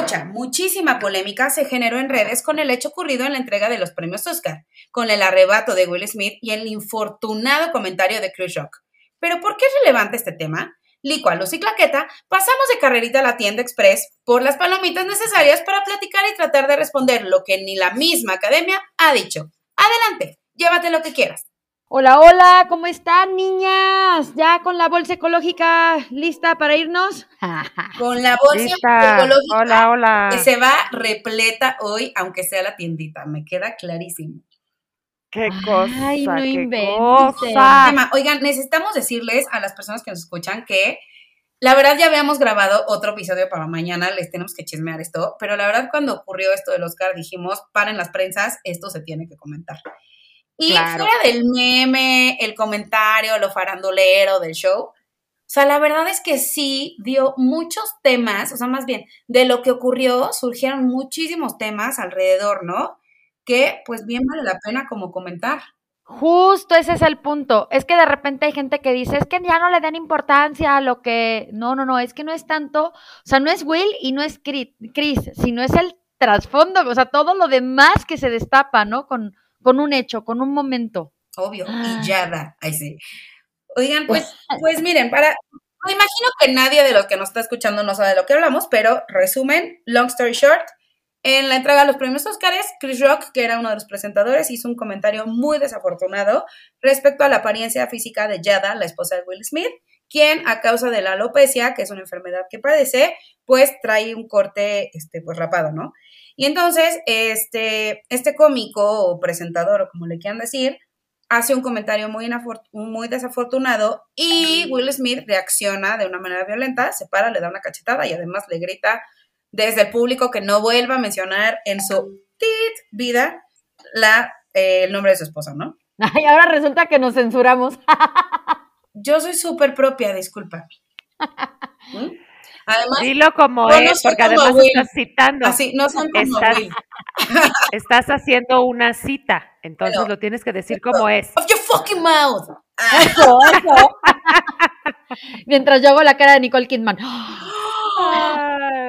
Mucha, muchísima polémica se generó en redes con el hecho ocurrido en la entrega de los premios Oscar, con el arrebato de Will Smith y el infortunado comentario de Chris Rock. Pero ¿por qué es relevante este tema? Licua, y Claqueta, pasamos de carrerita a la tienda express por las palomitas necesarias para platicar y tratar de responder lo que ni la misma academia ha dicho. Adelante, llévate lo que quieras. Hola, hola, ¿cómo están, niñas? ¿Ya con la bolsa ecológica lista para irnos? Con la bolsa Lista. ecológica Hola, hola. que se va repleta hoy, aunque sea la tiendita, me queda clarísimo. Qué cosa, Ay, no qué inventes. cosa. Oigan, necesitamos decirles a las personas que nos escuchan que la verdad ya habíamos grabado otro episodio para mañana, les tenemos que chismear esto, pero la verdad cuando ocurrió esto del Oscar dijimos, paren las prensas, esto se tiene que comentar. Y Claro. fuera del meme, el comentario, lo farandolero del show, o sea, la verdad es que sí dio muchos temas, o sea, más bien, de lo que ocurrió, surgieron muchísimos temas alrededor, ¿no? Que pues bien vale la pena como comentar. Justo ese es el punto. Es que de repente hay gente que dice, es que ya no le dan importancia a lo que... No, no, no, es que no es tanto, o sea, no es Will y no es Chris, sino es el trasfondo, o sea, todo lo demás que se destapa, ¿no? Con, con un hecho, con un momento. obvio, Ah. y ya da, ahí sí. Oigan, pues, pues miren, para, me imagino que nadie de los que nos está escuchando no sabe de lo que hablamos, pero resumen, long story short, en la entrega de los premios Óscares, Chris Rock, que era uno de los presentadores, hizo un comentario muy desafortunado respecto a la apariencia física de Yada, la esposa de Will Smith, quien a causa de la alopecia, que es una enfermedad que padece, pues trae un corte, este, pues rapado, ¿no? Y entonces, este, este cómico o presentador, o como le quieran decir, hace un comentario muy, desafortunado y Will Smith reacciona de una manera violenta, se para, le da una cachetada y además le grita desde el público que no vuelva a mencionar en su vida eh, el nombre de su esposa, ¿no? Ay, ahora resulta que nos censuramos. Yo soy súper propia, disculpa. ¿Mm? Además, Dilo como no es, porque como además Will. estás citando. así, no son como Estás- Will. Estás haciendo una cita, entonces Bueno, lo tienes que decir como es. Of your fucking mouth. Ah, Eso, eso. Mientras yo hago la cara de Nicole Kidman.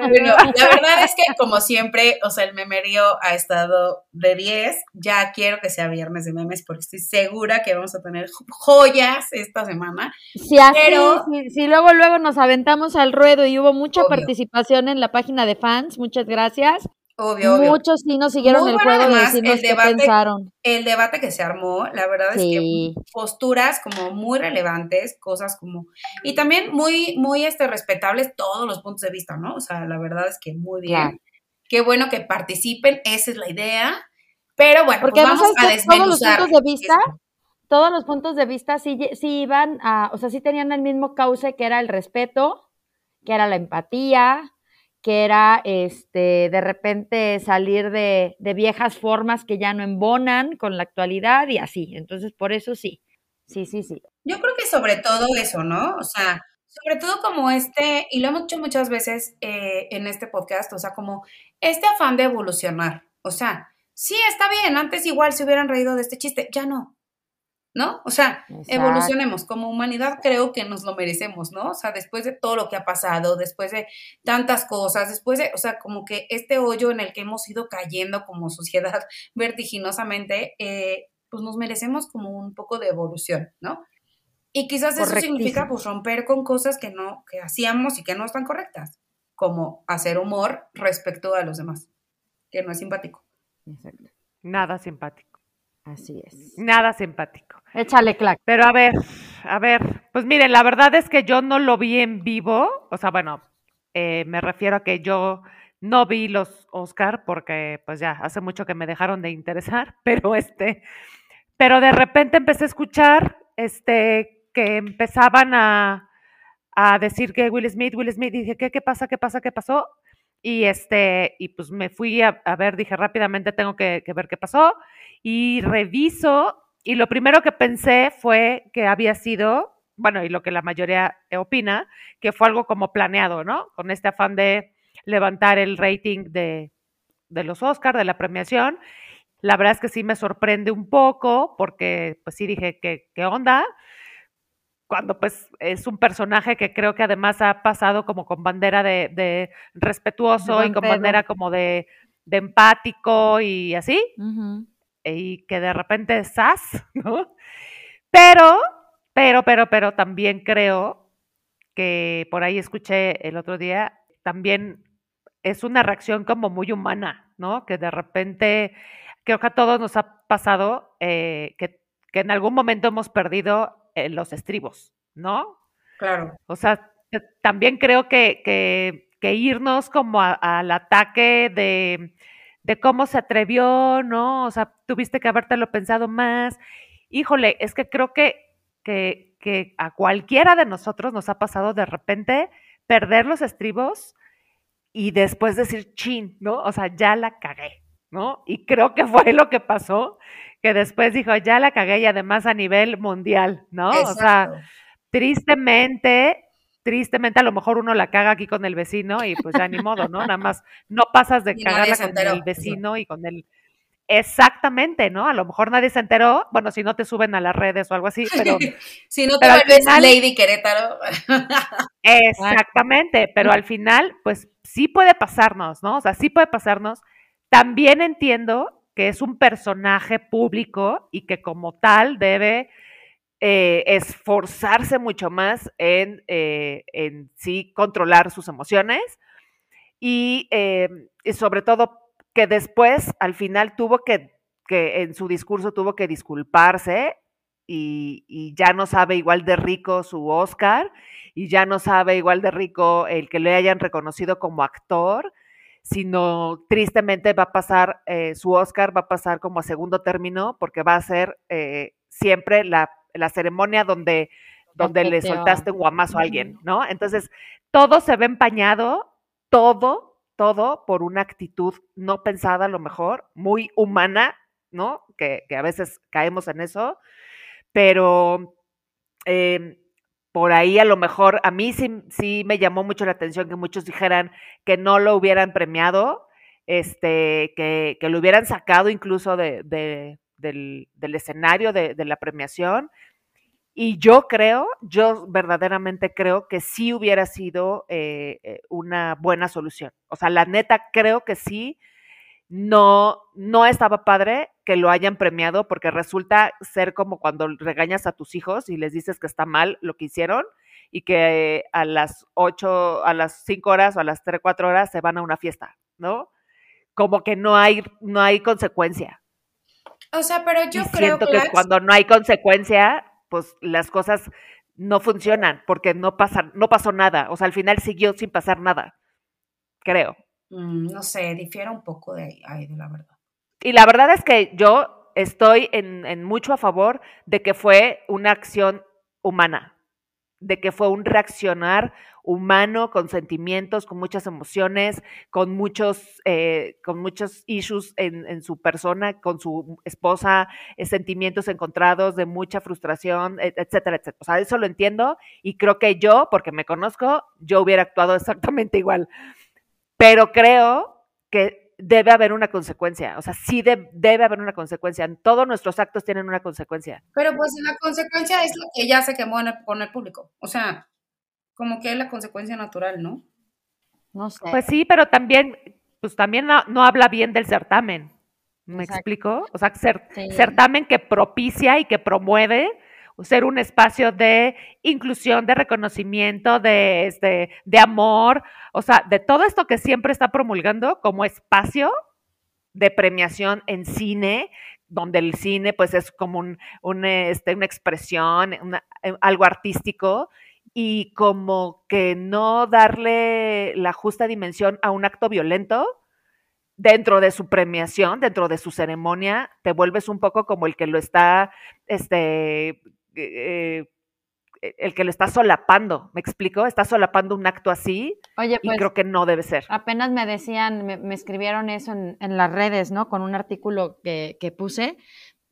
Bueno, la verdad es que como siempre, o sea, el memerío ha estado de 10. Ya quiero que sea viernes de memes porque estoy segura que vamos a tener joyas esta semana. Si así, Pero- si, si luego, luego nos aventamos al ruedo y hubo mucha Obvio. participación en la página de fans, muchas gracias. Obvio, obvio. Muchos sí nos siguieron Muy el juego de además, decirnos el qué debate- pensaron. El debate que se armó, la verdad es que posturas como muy relevantes, cosas como y también muy muy este respetables todos los puntos de vista, ¿no? O sea, la verdad es que muy bien. Claro. Qué bueno que participen, esa es la idea. Pero bueno, Porque pues además vamos a ¿sabes qué? todos los desmenuzar. puntos de vista, esto. todos los puntos de vista sí, sí iban a, o sea, sí tenían el mismo cauce que era el respeto, que era la empatía, que era este de repente salir de, de viejas formas que ya no embonan con la actualidad y así. Entonces, por eso sí. Sí, sí, sí. Yo creo que sobre todo eso, ¿no? O sea, sobre todo como este, y lo hemos dicho muchas veces eh, en este podcast, o sea, como este afán de evolucionar. O sea, sí, está bien, antes igual se hubieran reído de este chiste, ya no. ¿No? O sea, Exacto. evolucionemos. Como humanidad creo que nos lo merecemos, ¿no? O sea, después de todo lo que ha pasado, después de tantas cosas, después de, o sea, como que este hoyo en el que hemos ido cayendo como sociedad vertiginosamente, eh, pues nos merecemos como un poco de evolución, ¿no? Y quizás eso significa pues romper con cosas que no, que hacíamos y que no están correctas, como hacer humor respecto a los demás, que no es simpático. Exacto. Nada simpático, Así es. nada simpático. Échale clac. Pero a ver, a ver, pues miren, la verdad es que yo no lo vi en vivo, o sea, bueno, eh, me refiero a que yo no vi los Oscar porque pues ya hace mucho que me dejaron de interesar, pero este, pero de repente empecé a escuchar, este, que empezaban a, a decir que Will Smith, Will Smith, y dije, ¿qué, qué pasa, qué pasa, qué pasó? Y este, y pues me fui a, a ver, dije rápidamente tengo que, que ver qué pasó, y reviso y lo primero que pensé fue que había sido, bueno, y lo que la mayoría opina, que fue algo como planeado, ¿no? Con este afán de levantar el rating de, de los Oscars, de la premiación. La verdad es que sí me sorprende un poco porque pues sí dije, ¿qué, qué onda? Cuando pues es un personaje que creo que además ha pasado como con bandera de, de respetuoso y con bandera como de, de empático y así. Y que de repente sas, ¿no? Pero, pero, pero, pero también creo que por ahí escuché el otro día, también es una reacción como muy humana, ¿no? Que de repente creo que a todos nos ha pasado eh, que, en algún momento hemos perdido eh, los estribos, ¿no? Claro. O sea, también creo que, que, irnos como al ataque de, de, cómo se atrevió, ¿no? O sea, tuviste que habértelo pensado más. Híjole, es que creo que, que, que a cualquiera de nosotros nos ha pasado de repente perder los estribos y después decir, chin, ¿no? O sea, ya la cagué, ¿no? Y creo que fue lo que pasó, que después dijo, ya la cagué y además a nivel mundial, ¿no? O sea, tristemente, tristemente a lo mejor uno la caga aquí con el vecino y pues ya ni modo, ¿no? Nada más no pasas de cagarla con el vecino y con el... Exactamente, ¿no? A lo mejor nadie se enteró, bueno, si no te suben a las redes o algo así, pero... si no te vuelves Lady Querétaro. exactamente, pero al final, pues sí puede pasarnos, ¿no? O sea, sí puede pasarnos. También entiendo que es un personaje público y que como tal debe eh, esforzarse mucho más en, eh, en, sí controlar sus emociones y, eh, y, sobre todo que después al final tuvo que, que en su discurso tuvo que disculparse y, ya no sabe igual de rico su Oscar y ya no sabe igual de rico el que le hayan reconocido como actor, sino tristemente va a pasar, su Oscar va a pasar como a segundo término porque va a ser siempre la, la, ceremonia donde, donde le soltaste un guamazo a alguien, ¿no? Entonces, todo se ve empañado, todo, todo por una actitud no pensada a lo mejor, muy humana, ¿no? Que, que a veces caemos en eso, pero... Eh, por ahí a lo mejor a mí sí, sí me llamó mucho la atención que muchos dijeran que no lo hubieran premiado, este, que, que lo hubieran sacado incluso de, de, del, escenario de, la premiación. Y yo creo, yo verdaderamente creo que sí hubiera sido eh, eh una buena solución. O sea, la neta creo que sí no, no estaba padre que lo hayan premiado porque resulta ser como cuando regañas a tus hijos y les dices que está mal lo que hicieron y que a las ocho, a las cinco horas o a las tres, cuatro horas se van a una fiesta, ¿no? Como que no hay, no hay consecuencia. O sea, pero yo creo siento que cuando no hay consecuencia, pues las cosas no funcionan porque no pasa, no pasó nada. O sea, al final siguió sin pasar nada. Creo. Mm, no sé, difiere un poco de ahí, de la verdad. Y la verdad es que yo estoy en, en, mucho a favor de que fue una acción humana, de que fue un reaccionar humano con sentimientos, con muchas emociones, con muchos, eh, con muchos issues en, su persona, con su esposa, eh, sentimientos encontrados de mucha frustración, etcétera, etcétera. O sea, eso lo entiendo y creo que yo, porque me conozco, yo hubiera actuado exactamente igual pero creo que debe haber una consecuencia, o sea, sí debe haber una consecuencia, todos nuestros actos tienen una consecuencia. Pero pues la consecuencia es lo que ya se quemó en el, con el público, o sea, como que es la consecuencia natural, ¿no? No sé. Pues sí, pero también, pues también no, no habla bien del certamen, ¿me explico? O sea, certamen que propicia y que promueve ser un espacio de inclusión, de reconocimiento, de, este, de amor, o sea, de todo esto que siempre está promulgando como espacio de premiación en cine, donde el cine pues es como un, este, una expresión, eh, algo artístico, y como que no darle la justa dimensión a un acto violento dentro de su premiación, dentro de su ceremonia, te vuelves un poco como el que lo está este, eh, e, el que lo está solapando, ¿me explico? Está solapando un acto así Oye, y pues, creo que no debe ser. Apenas me decían, me, escribieron eso en, las redes, ¿no? Con un artículo que, que, puse,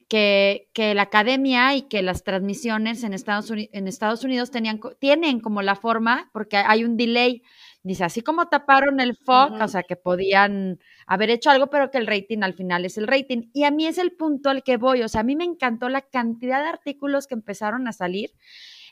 que, que, la academia y que las transmisiones en Estados, Unidos, en Estados Unidos tenían, tienen como la forma, porque hay un delay, dice, así como taparon el FOC, o sea, que podían haber hecho algo, pero que el rating al final es el rating. Y a mí es el punto al que voy, o sea, a mí me encantó la cantidad de artículos que empezaron a salir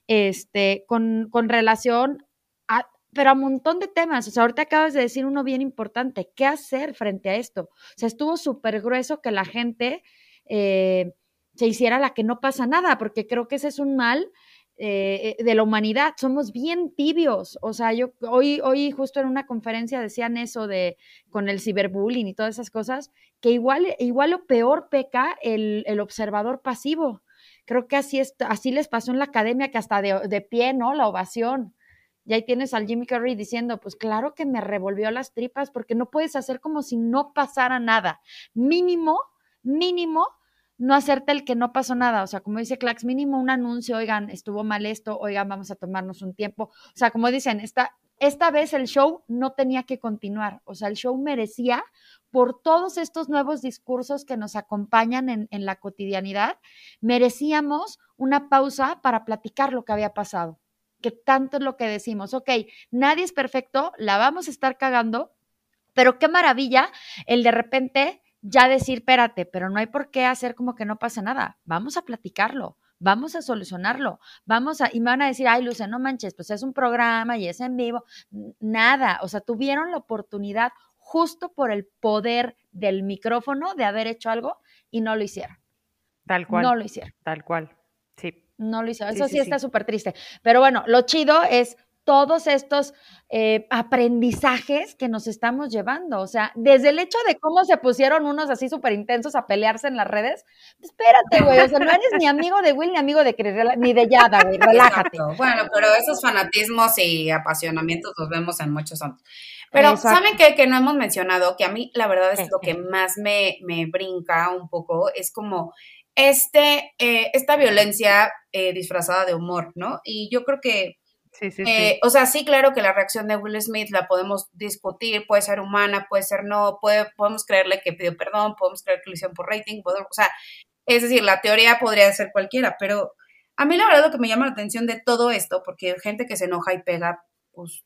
este, con, con relación a, pero a un montón de temas. O sea, ahorita acabas de decir uno bien importante, ¿qué hacer frente a esto? O sea, estuvo súper grueso que la gente eh, se hiciera la que no pasa nada, porque creo que ese es un mal eh, de la humanidad. Somos bien tibios. O sea, yo hoy, hoy justo en una conferencia decían eso de con el ciberbullying y todas esas cosas, que igual, igual o peor peca el, el observador pasivo. Creo que así, es, así les pasó en la academia, que hasta de, de pie, ¿no? La ovación. Y ahí tienes al Jimmy Carrey diciendo, pues claro que me revolvió las tripas porque no puedes hacer como si no pasara nada. Mínimo, mínimo, no hacerte el que no pasó nada. O sea, como dice Clax, mínimo un anuncio, oigan, estuvo mal esto, oigan, vamos a tomarnos un tiempo. O sea, como dicen, esta, esta vez el show no tenía que continuar. O sea, el show merecía, por todos estos nuevos discursos que nos acompañan en, en la cotidianidad, merecíamos una pausa para platicar lo que había pasado que tanto es lo que decimos, ok, nadie es perfecto, la vamos a estar cagando, pero qué maravilla el de repente ya decir, espérate, pero no hay por qué hacer como que no pasa nada, vamos a platicarlo, vamos a solucionarlo, vamos a, y me van a decir, ay, Luce, no manches, pues es un programa y es en vivo, nada, o sea, tuvieron la oportunidad justo por el poder del micrófono de haber hecho algo y no lo hicieron. Tal cual. No lo hicieron. Tal cual. Sí. No lo hizo. Eso sí, está súper triste. Pero bueno, lo chido es todos estos eh, aprendizajes que nos estamos llevando. O sea, desde el hecho de cómo se pusieron unos así súper intensos a pelearse en las redes, espérate, güey, o sea, no eres ni amigo de Will ni amigo de ni de Yada, güey, relájate. Bueno, pero esos fanatismos y apasionamientos los vemos en muchos otros. Pero, ¿saben qué? Que no hemos mencionado, que a mí la verdad es lo que más me, me brinca un poco, es como este, eh, esta violencia eh, disfrazada de humor, ¿no? Y yo creo que, sí, sí, eh, sí. o sea, sí, claro que la reacción de Will Smith la podemos discutir, puede ser humana, puede ser no, puede, podemos creerle que pidió perdón, podemos creer que lo hicieron por rating, o sea, es decir, la teoría podría ser cualquiera, pero a mí la verdad lo que me llama la atención de todo esto, porque gente que se enoja y pega, pues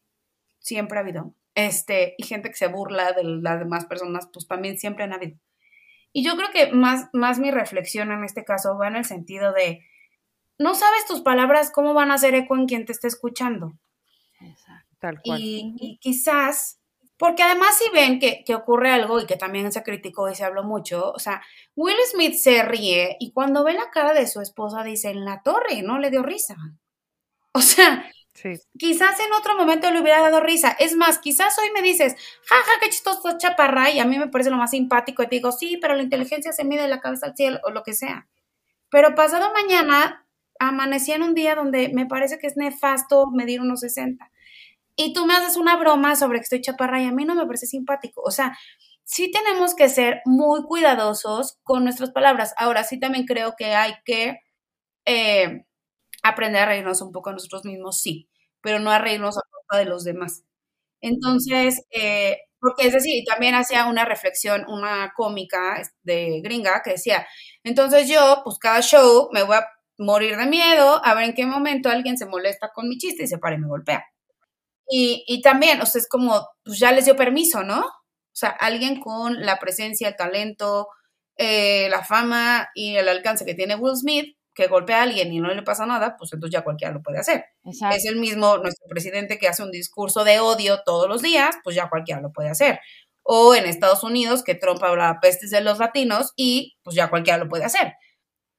siempre ha habido, este, y gente que se burla de las demás personas, pues también siempre han habido. Y yo creo que más, más mi reflexión en este caso va en el sentido de, no sabes tus palabras cómo van a hacer eco en quien te esté escuchando. Exacto. Tal cual. Y, quizás, porque además si ven que, que, ocurre algo y que también se criticó y se habló mucho, o sea, Will Smith se ríe y cuando ve la cara de su esposa dice, en la torre, no le dio risa. O sea, Quizás en otro momento le hubiera dado risa. Es más, quizás hoy me dices, jaja, qué chistoso chaparra, y a mí me parece lo más simpático, y te digo, sí, pero la inteligencia se mide de la cabeza al cielo, o lo que sea. Pero pasado mañana, amanecí en un día donde me parece que es nefasto medir unos 60. Y tú me haces una broma sobre que estoy chaparra y a mí no me parece simpático. O sea, sí tenemos que ser muy cuidadosos con nuestras palabras. Ahora sí también creo que hay que eh, aprender a reírnos un poco a nosotros mismos, sí, pero no a reírnos a costa de los demás. Entonces, eh, porque es decir, también hacía una reflexión, una cómica de gringa que decía, entonces yo, pues cada show me voy a morir de miedo a ver en qué momento alguien se molesta con mi chiste y se para y me golpea. Y, y también, o sea, es como, pues ya les dio permiso, ¿no? O sea, alguien con la presencia, el talento, eh, la fama y el alcance que tiene Will Smith, que golpea a alguien y no le pasa nada, pues entonces ya cualquiera lo puede hacer. Es el mismo nuestro presidente que hace un discurso de odio todos los días, pues ya cualquiera lo puede hacer. O en Estados Unidos, que Trump habla pestes de los latinos y pues ya cualquiera lo puede hacer.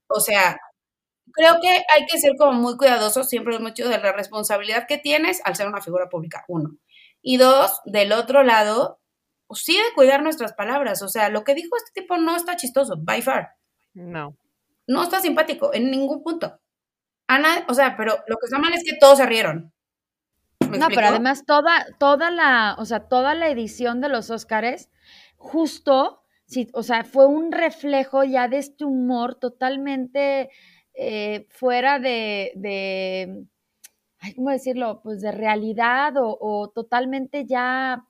O sea, creo que hay que ser como muy cuidadosos siempre mucho de la responsabilidad que tienes al ser una figura pública, uno. Y dos, del otro lado, pues sí de cuidar nuestras palabras. O sea, lo que dijo este tipo no está chistoso, by far. No no está simpático en ningún punto. Ana, o sea, pero lo que está mal es que todos se rieron. No, pero además toda, toda la, o sea, toda la edición de los Óscares, justo, sí, o sea, fue un reflejo ya de este humor totalmente eh, fuera de, de, ¿cómo decirlo? Pues de realidad o, o totalmente ya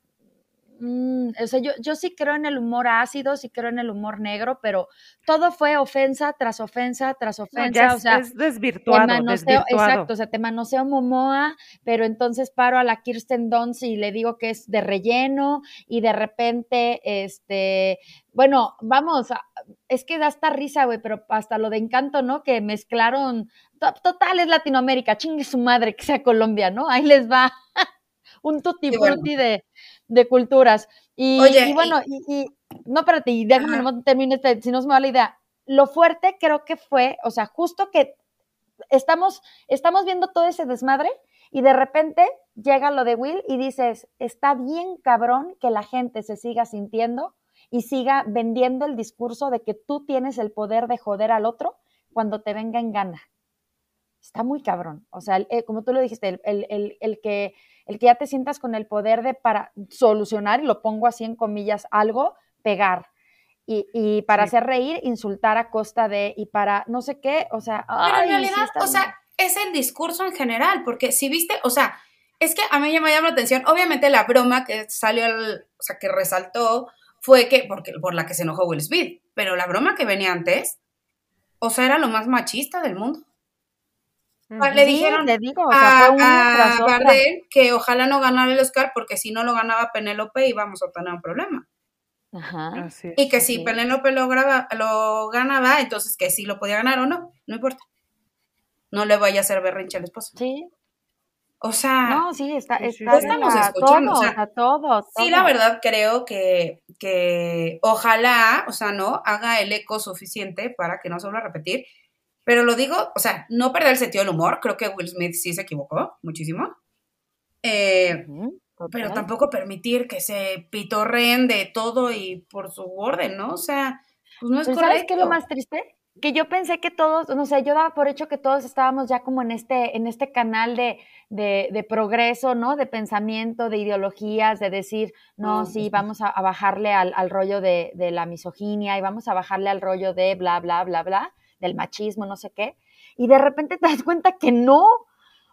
Mm, o sea, yo, yo sí creo en el humor ácido, sí creo en el humor negro, pero todo fue ofensa tras ofensa tras ofensa. o sea, es desvirtuado, Exacto, o sea, te manoseo Momoa, pero entonces paro a la Kirsten Dunst y le digo que es de relleno y de repente, este, bueno, vamos, es que da hasta risa, güey, pero hasta lo de encanto, ¿no? Que mezclaron, total es Latinoamérica, chingue su madre que sea Colombia, ¿no? Ahí les va un tutti frutti de, de, culturas. Y, y bueno, y, no, espérate, y déjame no termine este, si no se me va la idea. Lo fuerte creo que fue, o sea, justo que estamos, estamos viendo todo ese desmadre y de repente llega lo de Will y dices, está bien cabrón que la gente se siga sintiendo y siga vendiendo el discurso de que tú tienes el poder de joder al otro cuando te venga en gana. Está muy cabrón. O sea, eh, como tú lo dijiste, el, que, el que ya te sientas con el poder de para solucionar, y lo pongo así en comillas, algo, pegar. Y, para hacer reír, insultar a costa de, y para no sé qué, o sea... Pero en realidad, o sea, es el discurso en general, porque si viste, o sea, es que a mí me llama la atención, obviamente la broma que salió, o sea, que resaltó fue que, porque, por la que se enojó Will Smith, pero la broma que venía antes, o sea, era lo más machista del mundo. Le dijeron digo, a, que ojalá no ganara el Oscar porque si no lo ganaba Penélope íbamos a tener un problema. Ajá. y que si Penélope lo, lo ganaba, entonces que sí lo podía ganar o no, no importa. No le vaya a hacer berrinche al esposo. Sí, o sea, no, sí, está, estamos escuchando. Todos, Sí, la verdad creo que, que ojalá, o sea, no haga el eco suficiente para que no se vuelva a repetir. Pero lo digo, o sea, no perder el sentido del humor. Creo que Will Smith sí se equivocó muchísimo. Eh, pero tampoco permitir que se pitorreen de todo y por su orden, ¿no? O sea, pues no es correcto. ¿Sabes qué es lo más triste? que yo pensé que todos, no sé, yo daba por hecho que todos estábamos ya como en este, en este canal de, de, progreso, ¿no? De pensamiento, de ideologías, de decir, no, sí, vamos a, bajarle al, al rollo de, de, la misoginia y vamos a bajarle al rollo de bla, bla, bla, bla, del machismo, no sé qué. Y de repente te das cuenta que no.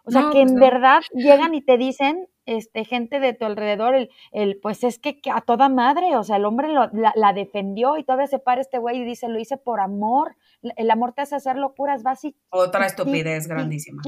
O sea, que pues en verdad llegan y te dicen, este, gente de tu alrededor, el, el pues es que, a toda madre, o sea, el hombre la, la, defendió y todavía se para este güey y dice, lo hice por amor, el amor te hace hacer locuras básicas. Otra estupidez grandísima.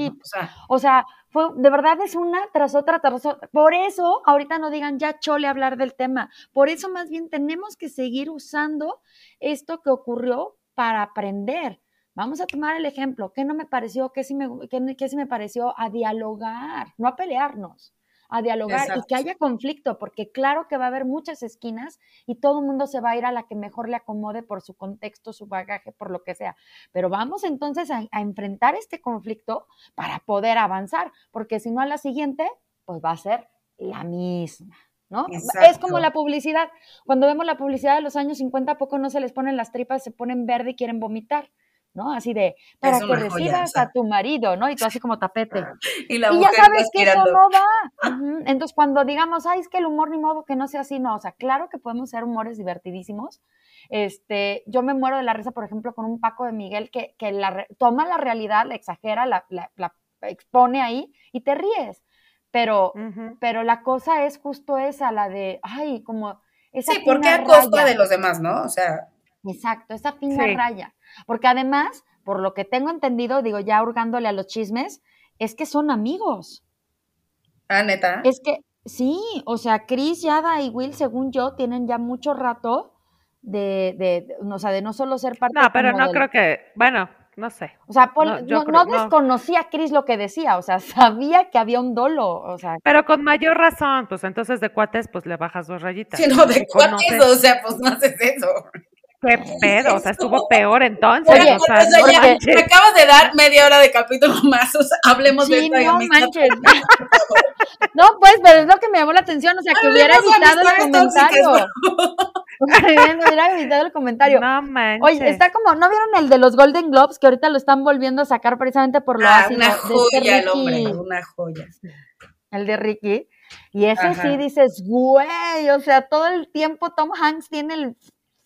O, sea, fue, de verdad es una tras otra, tras otra. Por eso, ahorita no digan ya chole hablar del tema. Por eso más bien tenemos que seguir usando esto que ocurrió para aprender. Vamos a tomar el ejemplo. ¿Qué no me pareció? ¿Qué sí me, qué, sí me pareció? A dialogar, no a pelearnos a dialogar y que haya conflicto, porque claro que va a haber muchas esquinas y todo el mundo se va a ir a la que mejor le acomode por su contexto, su bagaje, por lo que sea. Pero vamos entonces a, enfrentar este conflicto para poder avanzar, porque si no a la siguiente, pues va a ser la misma. ¿No? Es como la publicidad. Cuando vemos la publicidad de los años 50, ¿a poco no se les ponen las tripas, se ponen verde y quieren vomitar? ¿No? Así de, para que recibas a tu marido, ¿no? Y tú así como tapete. y, la ya sabes que eso no va. Entonces, cuando digamos, ay, es que el humor ni modo que no sea así, no, o sea, claro que podemos ser humores divertidísimos. Este, yo me muero de la risa, por ejemplo, con un Paco de Miguel que, que la, toma la realidad, la exagera, la, la, expone ahí y te ríes. Pero, pero la cosa es justo esa, la de, ay, como... Esa sí, porque a costa de los demás, ¿no? O sea... Exacto, esa fina raya. Porque además, por lo que tengo entendido, digo ya hurgándole a los chismes, es que son amigos. Ah, neta. Es que sí, o sea, Chris, Yada y Will, según yo, tienen ya mucho rato de, de, o sea, de no solo ser parte. No, pero no creo que, bueno, no sé. O sea, no, desconocía a Chris lo que decía, o sea, sabía que había un dolo, o sea. Pero con mayor razón, pues entonces de cuates, pues le bajas dos rayitas. Sí, no, de cuates, o sea, pues no haces eso. Qué pedo, o sea, estuvo peor entonces. Oye, o sea, me acabas de dar media hora de capítulo más, o sea, hablemos de esto. No, manches. no, pues, pero es lo que me llamó la atención, o sea, que hubiera evitado el comentario. hubiera evitado el comentario. No manches. Oye, está como, ¿no vieron el de los Golden Globes que ahorita lo están volviendo a sacar precisamente por lo ah, Una este joya el hombre, una joya. El de Ricky. Y ese sí dices, güey, o sea, todo el tiempo Tom Hanks tiene el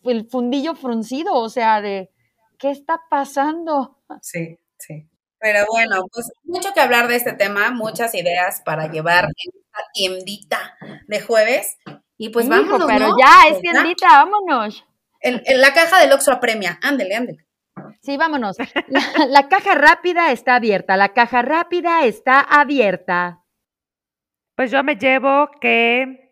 el fundillo fruncido, o sea, de ¿qué está pasando? Sí, sí. Pero bueno, pues mucho que hablar de este tema, muchas ideas para llevar en esta tiendita de jueves. Y pues vámonos, pero ¿no? ya, es tiendita, vámonos. El- la caja del Oxxo apremia. Ándele, ándele. Sí, vámonos. La, la caja rápida está abierta, la caja rápida está abierta. Pues yo me llevo que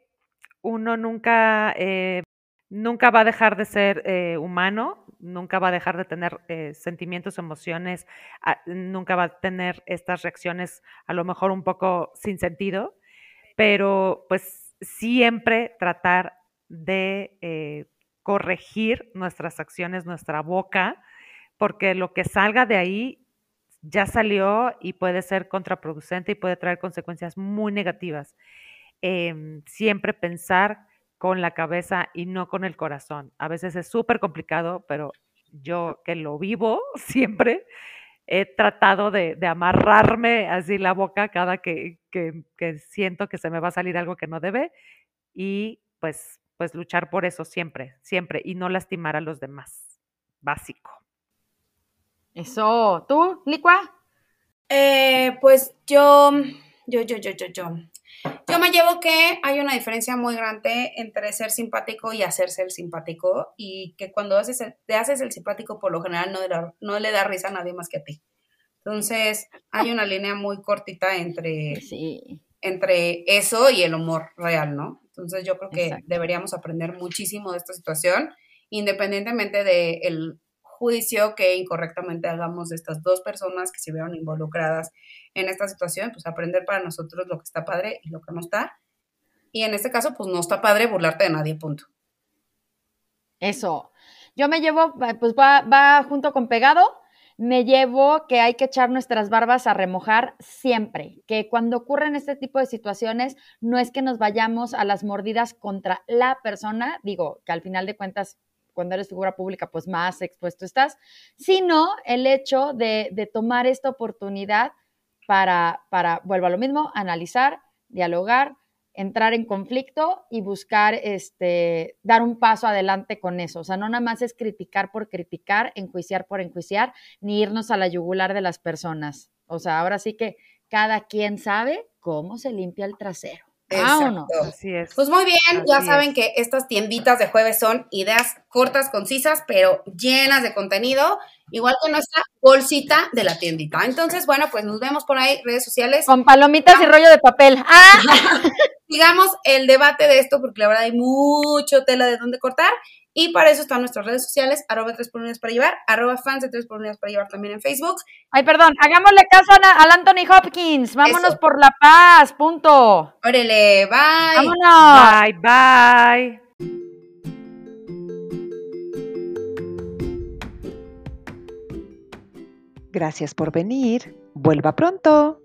uno nunca, eh, nunca va a dejar de ser eh, humano, nunca va a dejar de tener eh, sentimientos, emociones, a- nunca va a tener estas reacciones a lo mejor un poco sin sentido, pero pues siempre tratar de eh, corregir nuestras acciones, nuestra boca, porque lo que salga de ahí ya salió y puede ser contraproducente y puede traer consecuencias muy negativas. Em, siempre pensar con la cabeza y no con el corazón. A veces es súper complicado, pero yo que lo vivo siempre he tratado de, de amarrarme así la boca cada que, que- que siento que se me va a salir algo que no debe y pues, pues luchar por eso siempre, siempre y no lastimar a los demás. Básico. Eso. ¿Tú, Licua? Eh, pues yo, yo, yo, yo, yo, yo. Yo me llevo que hay una diferencia muy grande entre ser simpático y hacerse el simpático y que cuando haces el- te haces el simpático por lo general no, le da- no le da risa a nadie más que a ti. Entonces hay una línea muy cortita entre, Sí. entre eso y el humor real, ¿no? Entonces yo creo que Exacto. deberíamos aprender muchísimo de esta situación, independientemente del juicio que incorrectamente hagamos de estas dos personas que se vieron involucradas en esta situación, pues aprender para nosotros lo que está padre y lo que no está. Y en este caso, pues no está padre burlarte de nadie, punto. Eso. Yo me llevo, pues va, va junto con pegado, me llevo que hay que echar nuestras barbas a remojar siempre, que cuando ocurren este tipo de situaciones no es que nos vayamos a las mordidas contra la persona, digo que al final de cuentas cuando eres figura pública pues más expuesto estás, sino el hecho de, de tomar esta oportunidad para, para, vuelvo a lo mismo, analizar, dialogar, entrar en conflicto y buscar este, dar un paso adelante con eso. O sea, no nada más es criticar por criticar, enjuiciar por enjuiciar, ni irnos a la yugular de las personas. O sea, ahora sí que cada quien sabe cómo se limpia el trasero. Exacto. Así es. Pues muy bien, ya saben es. que estas tienditas de jueves son ideas cortas, concisas, pero llenas de contenido, igual que nuestra bolsita de la tiendita. Entonces, bueno, pues nos vemos por ahí, redes sociales. Con palomitas y rollo de papel. ¡Ah! Sigamos el debate de esto porque la verdad hay mucho tela de dónde cortar. Y para eso están nuestras redes sociales, arroba 3 por unidades para llevar, arroba fans de 3 por unidades para llevar también en Facebook. Ay, perdón, hagámosle caso a al Anthony Hopkins. Vámonos Eso. por la paz, punto. Órale, bye. Vámonos. Bye, bye. Gracias por venir. Vuelva pronto.